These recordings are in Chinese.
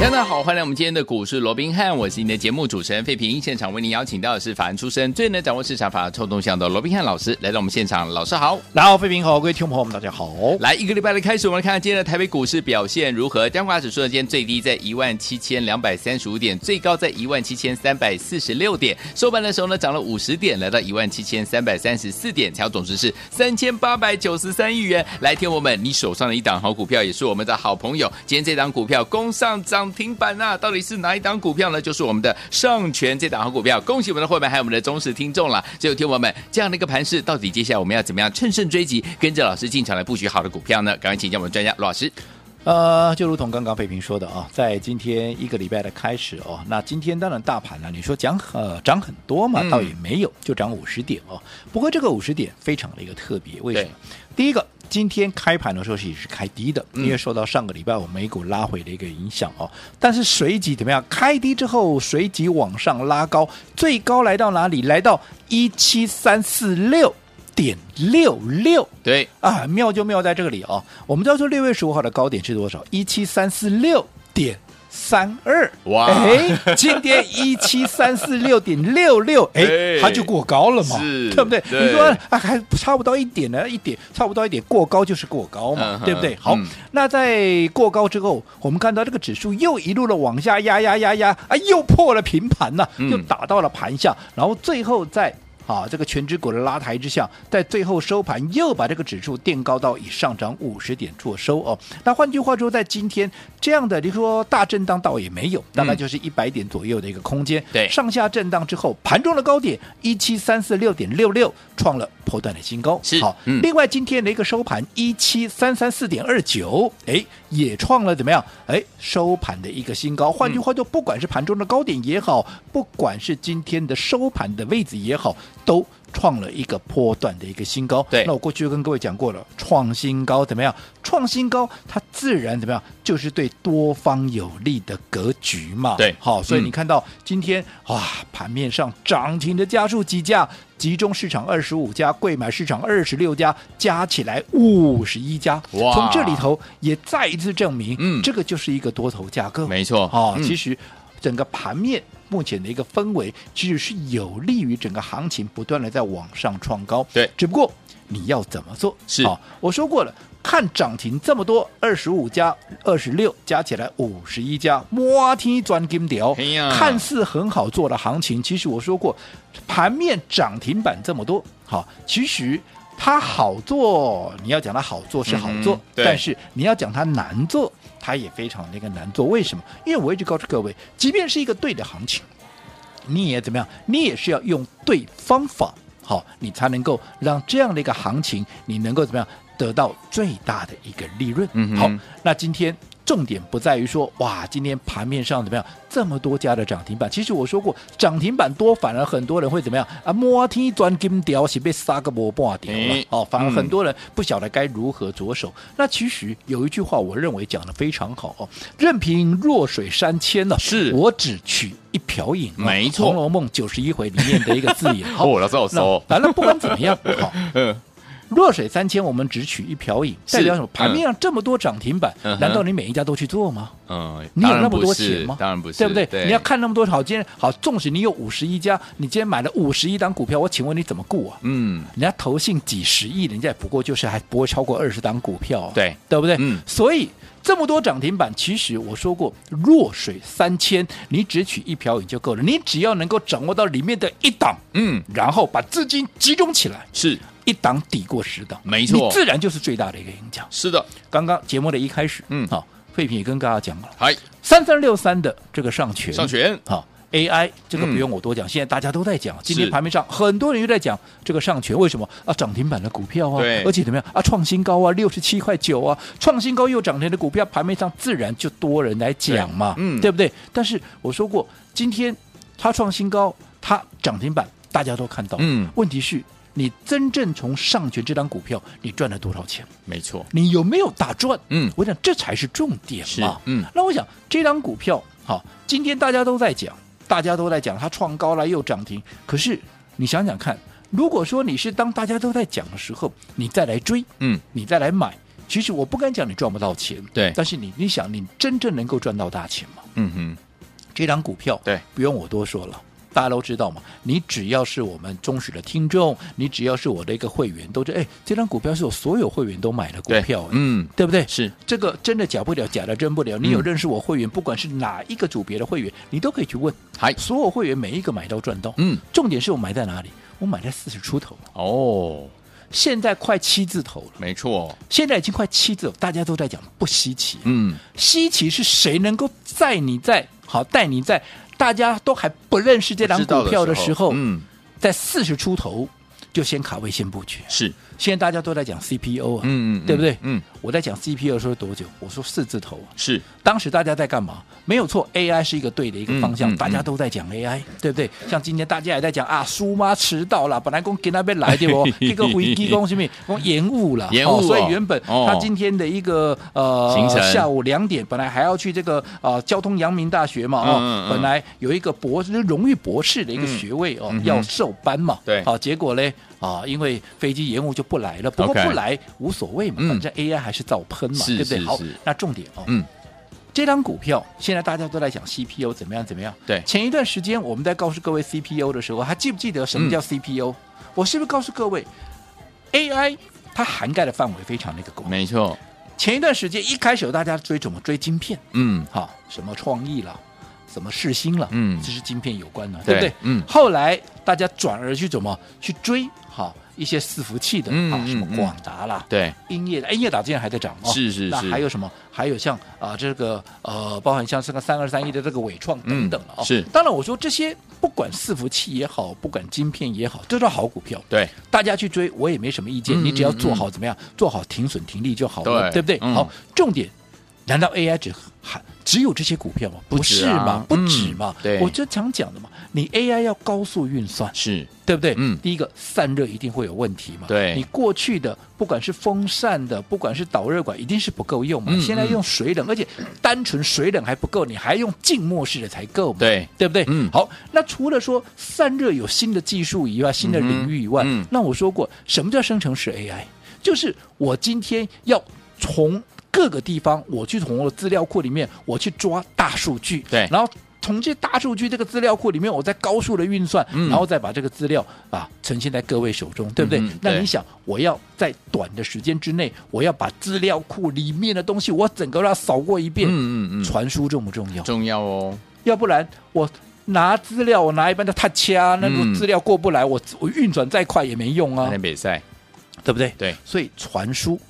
大家好，欢迎来我们今天的股市罗宾汉，我是你的节目主持人费平。现场为您邀请到的是法案出身、最能掌握市场法臭动向的罗宾汉老师来到我们现场，老师好，然后费平好，各位听众朋友们大家好。来一个礼拜的开始，我们来看看今天的台北股市表现如何？加权指数呢，今天最低在一万七千两百三十五点，最高在一万七千三百四十六点，收盘的时候呢，涨了五十点，来到一万七千三百三十四点，成交总值是三千八百九十三亿元。来，听我们，你手上的一档好股票也是我们的好朋友，今天这档股票攻上涨停板呐、啊，到。底是哪一档股票呢？就是我们的上权这档好股票，恭喜我们的会员还有我们的忠实听众了。最后听我们这样的一个盘势，到底接下来我们要怎么样乘胜追击，跟着老师进场来布局好的股票呢？赶快请教我们专家罗老师。呃，就如同刚刚费平说的啊，在今天一个礼拜的开始哦，那今天当然大盘呢，你说涨呃涨很多嘛，倒也没有，就涨五十点哦。不过这个五十点非常的一个特别，为什么？第一个。今天开盘的时候是也是开低的，因为受到上个礼拜我美股拉回的一个影响哦。但是随即怎么样？开低之后随即往上拉高，最高来到哪里？来到一七三四六点六六。对啊，妙就妙在这里哦。我们知道说六月十五号的高点是多少？一七三四六点。三二哇！哎，今天一七三四六点六六，哎，它就过高了嘛，对不对？对你说啊，还差不到一点呢，一点差不到一点，过高就是过高嘛，嗯、对不对？好，嗯、那在过高之后，我们看到这个指数又一路的往下压压压压，啊，又破了平盘呐，又打到了盘下，嗯、然后最后在。啊，这个权值股的拉抬之下，在最后收盘又把这个指数垫高到以上涨五十点做收哦。那换句话说，在今天这样的，你说大震荡倒也没有，大概就是一百点左右的一个空间。对、嗯，上下震荡之后，盘中的高点一七三四六点六六创了波段的新高。是好，嗯、另外今天的一个收盘一七三三四点二九，哎，也创了怎么样？哎，收盘的一个新高。换句话说，不管是盘中的高点也好，不管是今天的收盘的位置也好。都创了一个波段的一个新高。对，那我过去就跟各位讲过了，创新高怎么样？创新高，它自然怎么样？就是对多方有利的格局嘛。对，好，所以你看到今天、嗯、哇，盘面上涨停的家数几家？集中市场二十五家，贵买市场二十六家，加起来五十一家。哇！从这里头也再一次证明，嗯，这个就是一个多头架构。没错，啊，嗯、其实整个盘面。目前的一个氛围其实是有利于整个行情不断的在往上创高，对，只不过你要怎么做？是。啊，我说过了，看涨停这么多，二十五加二十六加起来五十一家，摩天钻金条，看似很好做的行情，其实我说过，盘面涨停板这么多，好，其实它好做，你要讲它好做是好做，嗯、但是你要讲它难做。它也非常那个难做，为什么？因为我一直告诉各位，即便是一个对的行情，你也怎么样？你也是要用对方法，好，你才能够让这样的一个行情，你能够怎么样得到最大的一个利润。嗯，好，那今天。重点不在于说哇，今天盘面上怎么样？这么多家的涨停板，其实我说过，涨停板多，反而很多人会怎么样啊？摸天钻金雕，是被杀个波半条了哦。反而很多人不晓得该如何着手。嗯、那其实有一句话，我认为讲的非常好哦，任凭弱水三千呢，是我只取一瓢饮。没错，《红楼梦》九十一回里面的一个字眼。好，我知道说，反正不管怎么样，好，嗯。弱水三千，我们只取一瓢饮，代表什么？盘面上这么多涨停板，嗯、难道你每一家都去做吗？嗯，你有那么多钱吗？当然不是，对不对？对你要看那么多好，今天好，纵使你有五十一家，你今天买了五十一档股票，我请问你怎么顾啊？嗯，人家投信几十亿，人家也不过就是还不会超过二十档股票，对对不对？嗯，所以这么多涨停板，其实我说过，弱水三千，你只取一瓢饮就够了。你只要能够掌握到里面的一档，嗯，然后把资金集中起来，是。一档抵过十档，没错，你自然就是最大的一个赢家。是的，刚刚节目的一开始，嗯，好，废品也跟大家讲了，嗨，三三六三的这个上权，上权，好，AI 这个不用我多讲，现在大家都在讲，今天盘面上很多人又在讲这个上权，为什么？啊？涨停板的股票啊，对，而且怎么样？啊？创新高啊，六十七块九啊，创新高又涨停的股票，盘面上自然就多人来讲嘛，嗯，对不对？但是我说过，今天它创新高，它涨停板，大家都看到，嗯，问题是。你真正从上权这张股票，你赚了多少钱？没错，你有没有大赚？嗯，我想这才是重点嘛。嗯，那我想这张股票，好，今天大家都在讲，大家都在讲它创高了又涨停。可是你想想看，如果说你是当大家都在讲的时候，你再来追，嗯，你再来买，其实我不敢讲你赚不到钱，对，但是你你想，你真正能够赚到大钱吗？嗯哼，这张股票，对，不用我多说了。大家都知道嘛，你只要是我们忠实的听众，你只要是我的一个会员，都知道，哎，这张股票是我所有会员都买的股票，嗯，对不对？是这个真的假不了，假的真不了。你有认识我会员，嗯、不管是哪一个组别的会员，你都可以去问。嗨，所有会员每一个买到赚到，嗯，重点是我买在哪里？我买在四十出头哦，现在快七字头了，没错，现在已经快七字头，大家都在讲不稀奇，嗯，稀奇是谁能够在你在好带你在。大家都还不认识这张股票的时候，嗯，在四十出头就先卡位先布局。是，现在大家都在讲 CPU 啊，嗯嗯，对不对？嗯，我在讲 CPU 的时候多久？我说四字头。是，当时大家在干嘛？没有错，AI 是一个对的一个方向，大家都在讲 AI，对不对？像今天大家也在讲啊，苏妈迟到了，本来公给那边来的哦，一个飞机公什么公延误了，延误，所以原本他今天的一个呃行程下午两点本来还要去这个呃交通阳明大学嘛，哦，本来有一个博士荣誉博士的一个学位哦要授班嘛，对，好，结果呢啊，因为飞机延误就不来了，不过不来无所谓嘛，反正 AI 还是照喷嘛，对不对？好，那重点哦，嗯。这张股票现在大家都在讲 CPU 怎么样怎么样？对，前一段时间我们在告诉各位 CPU 的时候，还记不记得什么叫 CPU？、嗯、我是不是告诉各位，AI 它涵盖的范围非常那个广？没错，前一段时间一开始大家追怎么追晶片？嗯，好，什么创意了，什么世新了，嗯，这是晶片有关的，对不对？嗯，后来大家转而去怎么去追？好。一些伺服器的、嗯、啊，什么广达啦，对，英业的，英业达今天还在涨哦，是是是。那还有什么？还有像啊，这个呃，包含像这个三二三一的这个伟创等等了哦。是。当然，我说这些不管伺服器也好，不管晶片也好，这都是好股票。对，大家去追，我也没什么意见。嗯、你只要做好怎么样，做好停损停利就好了，对，对不对？嗯、好，重点，难道 AI 只还只有这些股票吗？不是嘛，不止嘛。我就常讲的嘛，你 AI 要高速运算是。对不对？嗯，第一个散热一定会有问题嘛。对，你过去的不管是风扇的，不管是导热管，一定是不够用嘛。嗯、现在用水冷，嗯、而且单纯水冷还不够，你还用静默式的才够嘛。对，对不对？嗯，好，那除了说散热有新的技术以外，新的领域以外，嗯、那我说过，什么叫生成式 AI？就是我今天要从各个地方，我去从我的资料库里面，我去抓大数据，对，然后。从这大数据这个资料库里面，我在高速的运算，嗯、然后再把这个资料啊呈现在各位手中，对不对？嗯、那你想，我要在短的时间之内，我要把资料库里面的东西，我整个要扫过一遍，嗯嗯嗯，传输重不重要？重要哦，要不然我拿资料，我拿一般的他掐，那个资料过不来，我我运转再快也没用啊。比赛，对不对？对，所以传输啊，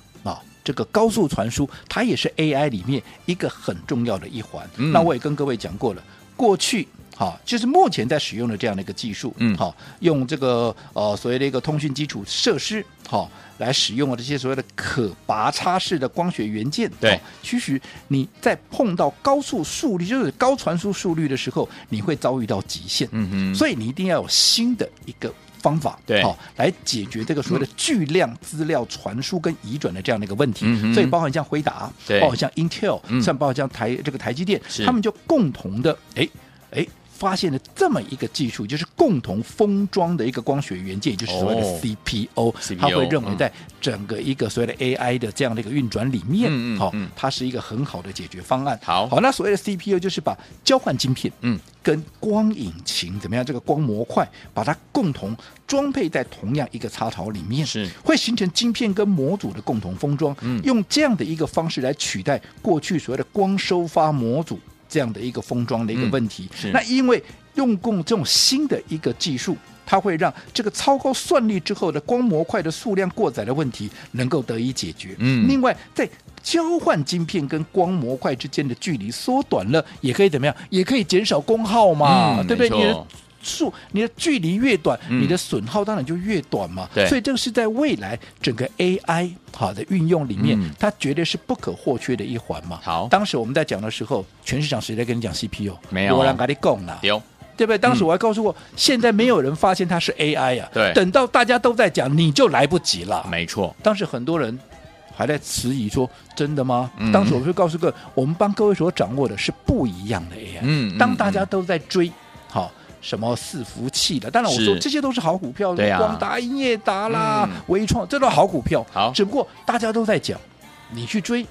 这个高速传输，它也是 AI 里面一个很重要的一环。嗯、那我也跟各位讲过了。过去，好，就是目前在使用的这样的一个技术，嗯，好，用这个呃所谓的一个通讯基础设施，好，来使用的这些所谓的可拔插式的光学元件，对，其实你在碰到高速速率，就是高传输速率的时候，你会遭遇到极限，嗯嗯，所以你一定要有新的一个方法，对，好，来解决这个所谓的巨量资料传输跟移转的这样的一个问题，嗯、所以包含像辉达，对，包括像 Intel，嗯、像包括像台这个台积电，是。他们就共同的，哎哎。发现了这么一个技术，就是共同封装的一个光学元件，也就是所谓的 CPO，他、哦、会认为在整个一个所谓的 AI 的这样的一个运转里面，嗯好，它是一个很好的解决方案。好，好，那所谓的 CPU 就是把交换晶片，嗯，跟光引擎怎么样，这个光模块把它共同装配在同样一个插槽里面，是。会形成晶片跟模组的共同封装，嗯，用这样的一个方式来取代过去所谓的光收发模组。这样的一个封装的一个问题，嗯、那因为用供这种新的一个技术，它会让这个超高算力之后的光模块的数量过载的问题能够得以解决。嗯，另外在交换晶片跟光模块之间的距离缩短了，也可以怎么样？也可以减少功耗嘛，嗯、对不对？你的数，你的距离越短，嗯、你的损耗当然就越短嘛。对，所以这个是在未来整个 AI 好的运用里面，嗯、它绝对是不可或缺的一环嘛。好，当时我们在讲的时候，全市场谁在跟你讲 CPU？没有，我让跟你讲了。有。对不对？当时我还告诉过，现在没有人发现它是 AI 呀、啊。对，等到大家都在讲，你就来不及了。没错，当时很多人还在迟疑说：“真的吗？”嗯、当时我就告诉各位，我们帮各位所掌握的是不一样的 AI。嗯，当大家都在追。什么伺服器的？当然，我说这些都是好股票，对啊，光达、英业达啦、嗯、纬创，这都好股票。好，只不过大家都在讲，你去追，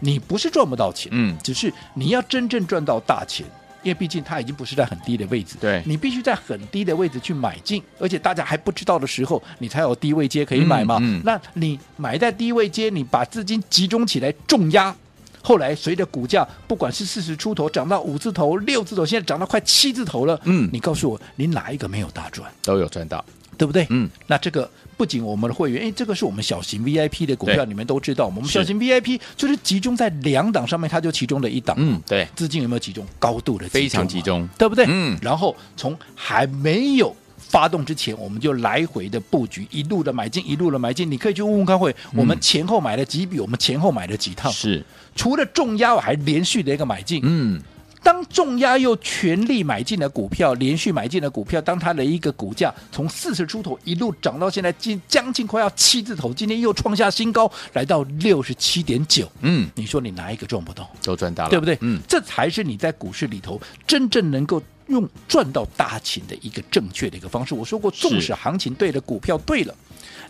你不是赚不到钱，嗯，只是你要真正赚到大钱，因为毕竟它已经不是在很低的位置，对，你必须在很低的位置去买进，而且大家还不知道的时候，你才有低位阶可以买嘛。嗯嗯、那你买在低位阶，你把资金集中起来重压。后来随着股价，不管是四十出头涨到五字头、六字头，现在涨到快七字头了。嗯，你告诉我，你哪一个没有大赚？都有赚到，对不对？嗯，那这个不仅我们的会员，哎，这个是我们小型 VIP 的股票，你们都知道，我们小型 VIP 就是集中在两档上面，它就其中的一档。嗯，对，资金有没有集中？高度的集中，非常集中，对不对？嗯，然后从还没有。发动之前，我们就来回的布局，一路的买进，一路的买进。你可以去问问看会，我们前后买了几笔，我们前后买了几套。是，除了重压，我还连续的一个买进。嗯，当重压又全力买进的股票，连续买进的股票，当它的一个股价从四十出头一路涨到现在近将近快要七字头，今天又创下新高，来到六十七点九。嗯，你说你哪一个赚不到？都赚到了，对不对？嗯，这才是你在股市里头真正能够。用赚到大钱的一个正确的一个方式，我说过，纵使行情对了，股票对了，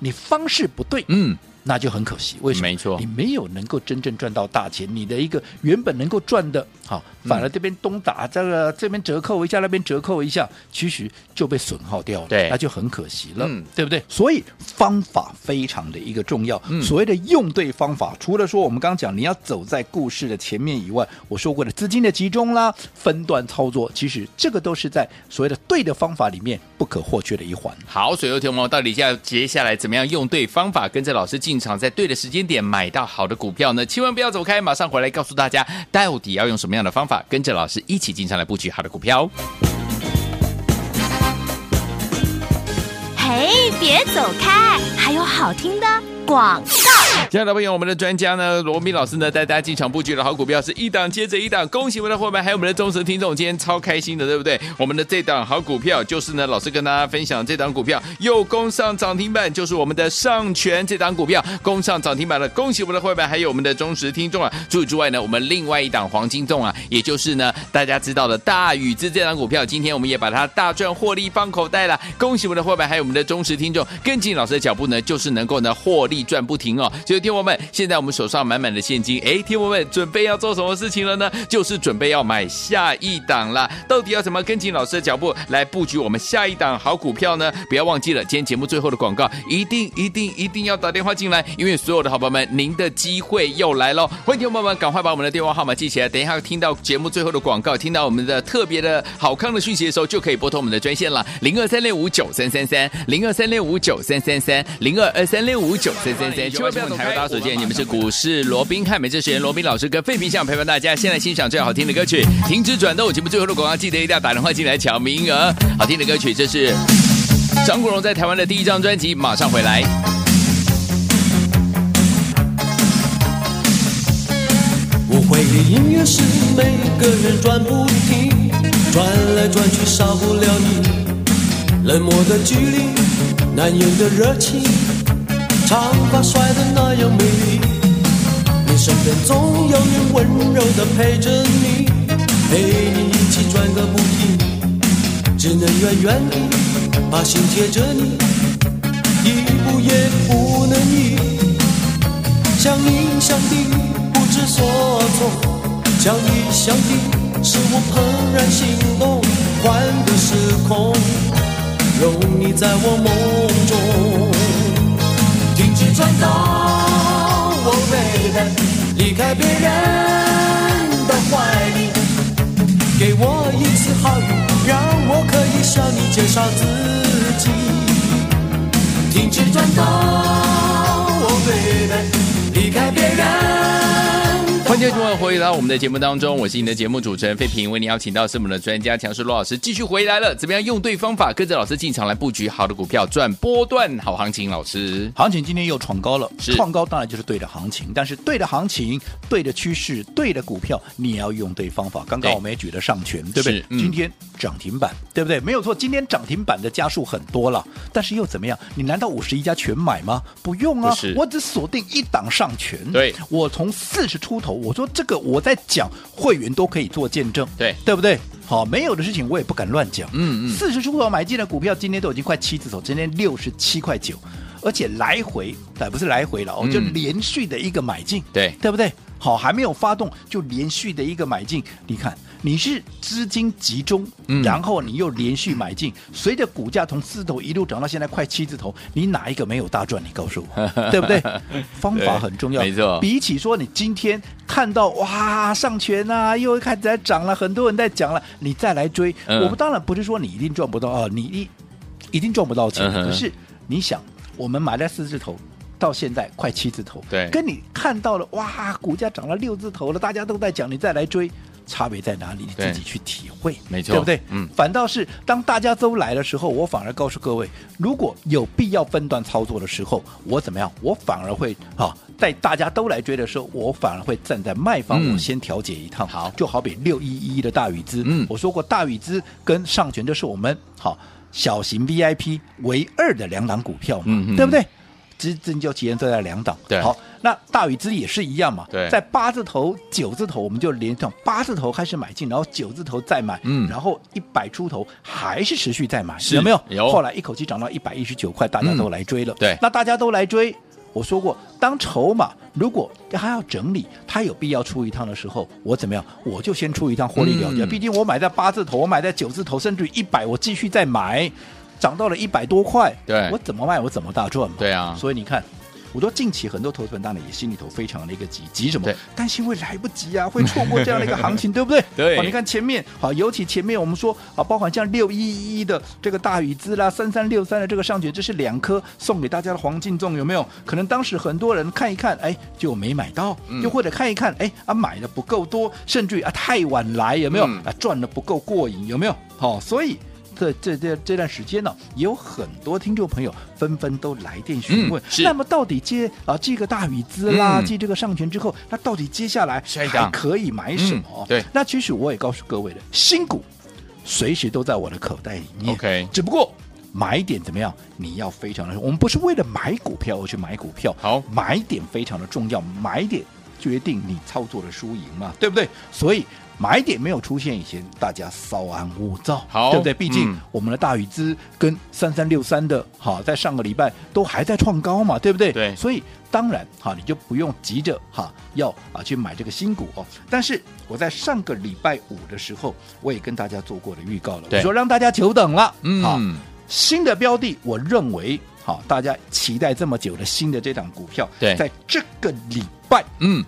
你方式不对，嗯。那就很可惜，为什么？没错，你没有能够真正赚到大钱，你的一个原本能够赚的，好，反而这边东打这个，这边折扣一下，那边折扣一下，其实就被损耗掉了，对，那就很可惜了，嗯，对不对？所以方法非常的一个重要，嗯，所谓的用对方法，除了说我们刚刚讲你要走在故事的前面以外，我说过的资金的集中啦，分段操作，其实这个都是在所谓的对的方法里面不可或缺的一环。好，所以有听众到底下接下来怎么样用对方法，跟着老师进。进场在对的时间点买到好的股票呢，千万不要走开，马上回来告诉大家到底要用什么样的方法，跟着老师一起进场来布局好的股票。嘿，别走开，还有好听的广告。亲爱的朋友，我们的专家呢，罗宾老师呢，带大家进场布局的好股票是一档接着一档。恭喜我们的伙伴，还有我们的忠实听众，今天超开心的，对不对？我们的这档好股票就是呢，老师跟大家分享这档股票又攻上涨停板，就是我们的上权这档股票攻上涨停板了。恭喜我们的伙伴，还有我们的忠实听众啊！除此之外呢，我们另外一档黄金重啊，也就是呢大家知道的大宇资这档股票，今天我们也把它大赚获利放口袋了。恭喜我们的伙伴，还有我们的忠实听众，跟紧老师的脚步呢，就是能够呢获利赚不停哦。所以，听我们，现在我们手上满满的现金，哎，听我们准备要做什么事情了呢？就是准备要买下一档了。到底要怎么跟紧老师的脚步来布局我们下一档好股票呢？不要忘记了，今天节目最后的广告，一定一定一定要打电话进来，因为所有的好朋友们，您的机会又来喽！欢迎听众朋友们赶快把我们的电话号码记起来，等一下听到节目最后的广告，听到我们的特别的好康的讯息的时候，就可以拨通我们的专线了，零二三六五九三三三，零二三六五九三三三，零二二三六五九三三三，千万不要走开。大家首先，你们是股市罗宾汉，美这时间罗宾老师跟费平想陪伴大家，先来欣赏最好听的歌曲。停止转动，节目最后的广告，记得一定要打电话进来抢名额。好听的歌曲，这是张国荣在台湾的第一张专辑。马上回来。我会的音乐是每个人转不停，转来转去少不了你，冷漠的距离，难言的热情。长发甩得那样美丽，你身边总有人温柔地陪着你，陪你一起转个不停，只能远远地把心贴着你，一步也不能移。想你想的不知所措，想你想的使我怦然心动，换个时空，有你在我梦中。转动，Oh baby，离开别人的怀里，给我一次好运，让我可以向你介绍自己。停止转动，Oh baby，离开别人。欢迎各位回到我们的节目当中，我是你的节目主持人费平，为你邀请到是我们的专家强势罗老师继续回来了。怎么样用对方法，跟着老师进场来布局好的股票，赚波段好行情？老师，行情今天又创高了，是创高当然就是对的行情，但是对的行情、对的趋势、对的股票，你也要用对方法。刚刚我们也举了上权，对不对？嗯、今天涨停板，对不对？没有错，今天涨停板的家数很多了，但是又怎么样？你难道五十一家全买吗？不用啊，我只锁定一档上权。对，我从四十出头，我说这个我在讲，会员都可以做见证，对，对不对？好，没有的事情我也不敢乱讲。嗯嗯，四十出头买进的股票，今天都已经快七字头，今天六十七块九，而且来回，哎，不是来回了，哦，就连续的一个买进，对，对不对？好，还没有发动就连续的一个买进，你看你是资金集中，嗯、然后你又连续买进，随着股价从四字头一路涨到现在快七字头，你哪一个没有大赚？你告诉我，对不对？方法很重要，没错。比起说你今天看到哇上权啊又开始在涨了，很多人在讲了，你再来追，嗯、我们当然不是说你一定赚不到啊，你一一定赚不到钱，可、嗯、是你想，我们买在四字头。到现在快七字头，对，跟你看到了哇，股价涨了六字头了，大家都在讲，你再来追，差别在哪里？你自己去体会，没错，对不对？嗯，反倒是当大家都来的时候，我反而告诉各位，如果有必要分段操作的时候，我怎么样？我反而会啊，在大家都来追的时候，我反而会站在卖方，嗯、我先调节一趟。好，就好比六一一的大宇资，嗯，我说过大宇资跟上权，这是我们好小型 VIP 唯二的两档股票嘛，嗯，对不对？资金就体现在两档，对，好，那大宇资也是一样嘛，对，在八字头、九字头，我们就连上八字头开始买进，然后九字头再买，嗯，然后一百出头还是持续在买，有没有？有。后来一口气涨到一百一十九块，大家都来追了，嗯、对，那大家都来追，我说过，当筹码如果还要整理，它有必要出一趟的时候，我怎么样？我就先出一趟获利了结，嗯、毕竟我买在八字头，我买在九字头，甚至于一百，我继续再买，涨到了一百多块，对，我怎么卖我怎么大赚嘛，对啊，所以你看。我说近期很多投资人当然也心里头非常的一个急，急什么？担心会来不及啊，会错过这样的一个行情，对不对？对。你看前面，好，尤其前面我们说啊，包括像六一一的这个大宇资啦，三三六三的这个上爵，这是两颗送给大家的黄金粽，有没有？可能当时很多人看一看，哎，就没买到，又或者看一看，哎啊，买的不够多，甚至于啊太晚来，有没有？啊，赚的不够过瘾，有没有？好，所以。这这这这段时间呢，也有很多听众朋友纷纷都来电询问。是。那么到底接啊这个大宇资啦，继这个上权之后，那到底接下来还可以买什么？对。那其实我也告诉各位的，新股随时都在我的口袋里面。OK。只不过买点怎么样？你要非常的，我们不是为了买股票而去买股票。好，买点非常的重要，买点决定你操作的输赢嘛，对不对？所以。买点没有出现以前，大家稍安勿躁，好，对不对？毕竟、嗯、我们的大宇资跟三三六三的，哈，在上个礼拜都还在创高嘛，对不对？对，所以当然，哈，你就不用急着哈要啊去买这个新股哦。但是我在上个礼拜五的时候，我也跟大家做过的预告了，我说让大家久等了，嗯，好，新的标的，我认为，好，大家期待这么久的新的这档股票，对，在这个礼拜，嗯。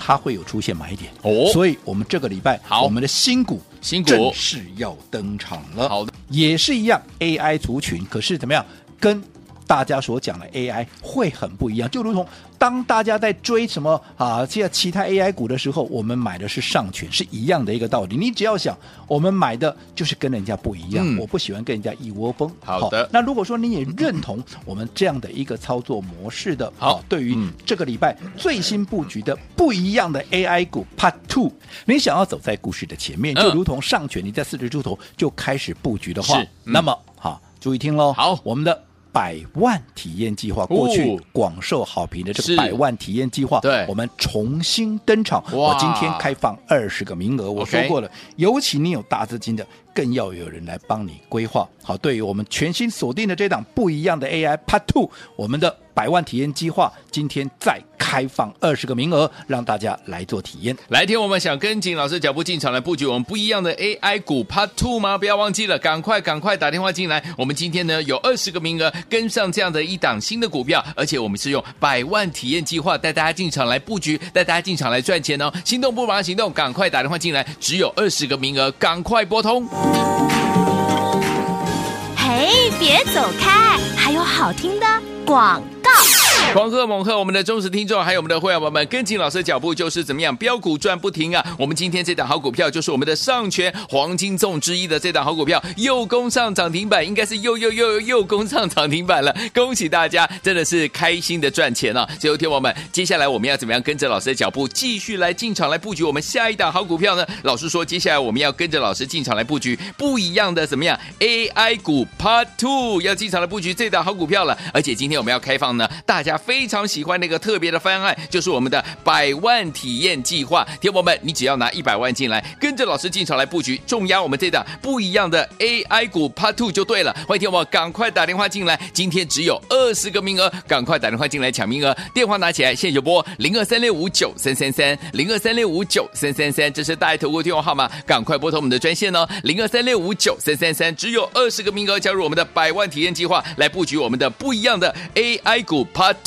它会有出现买点哦，所以我们这个礼拜好，我们的新股新股正式要登场了。好的，也是一样 AI 族群，可是怎么样跟？大家所讲的 AI 会很不一样，就如同当大家在追什么啊，这些其他 AI 股的时候，我们买的是上权，是一样的一个道理。你只要想，我们买的就是跟人家不一样，嗯、我不喜欢跟人家一窝蜂。好的好，那如果说你也认同我们这样的一个操作模式的，好，啊、对于这个礼拜最新布局的不一样的 AI 股 Part Two，你想要走在故事的前面，就如同上权，你在四十出头就开始布局的话，是那么好，注意听喽。好，我们的。百万体验计划过去广受好评的这个百万体验计划，对，我们重新登场。我今天开放二十个名额，我说过了，尤其你有大资金的，更要有人来帮你规划。好，对于我们全新锁定的这档不一样的 AI Part Two，我们的百万体验计划今天再开放二十个名额，让大家来做体验。来天，我们想跟紧老师脚步进场来布局我们不一样的 AI 股 Part Two 吗？不要忘记了，赶快赶快打电话进来。我们今天呢有二十个名额，跟上这样的一档新的股票，而且我们是用百万体验计划带大家进场来布局，带大家进场来赚钱哦。心动不马上行动，赶快打电话进来，只有二十个名额，赶快拨通。嘿，别走开，还有好听的广。狂贺猛贺我们的忠实听众，还有我们的会员朋友们，跟紧老师的脚步就是怎么样标股赚不停啊！我们今天这档好股票就是我们的上权黄金粽之一的这档好股票，又攻上涨停板，应该是又又又又又攻上涨停板了，恭喜大家，真的是开心的赚钱啊！最后听我们，接下来我们要怎么样跟着老师的脚步继续来进场来布局我们下一档好股票呢？老师说，接下来我们要跟着老师进场来布局不一样的怎么样 AI 股 Part Two，要进场来布局这档好股票了，而且今天我们要开放呢，大家。非常喜欢那个特别的方案，就是我们的百万体验计划。听友们，你只要拿一百万进来，跟着老师进场来布局，重压我们这档不一样的 AI 股 Part Two 就对了。欢迎听友们赶快打电话进来，今天只有二十个名额，赶快打电话进来抢名额。电话拿起来，现在就拨零二三六五九三三三零二三六五九三三三，这是大爱投顾电话号码，赶快拨通我们的专线哦，零二三六五九三三三，只有二十个名额，加入我们的百万体验计划，来布局我们的不一样的 AI 股 Part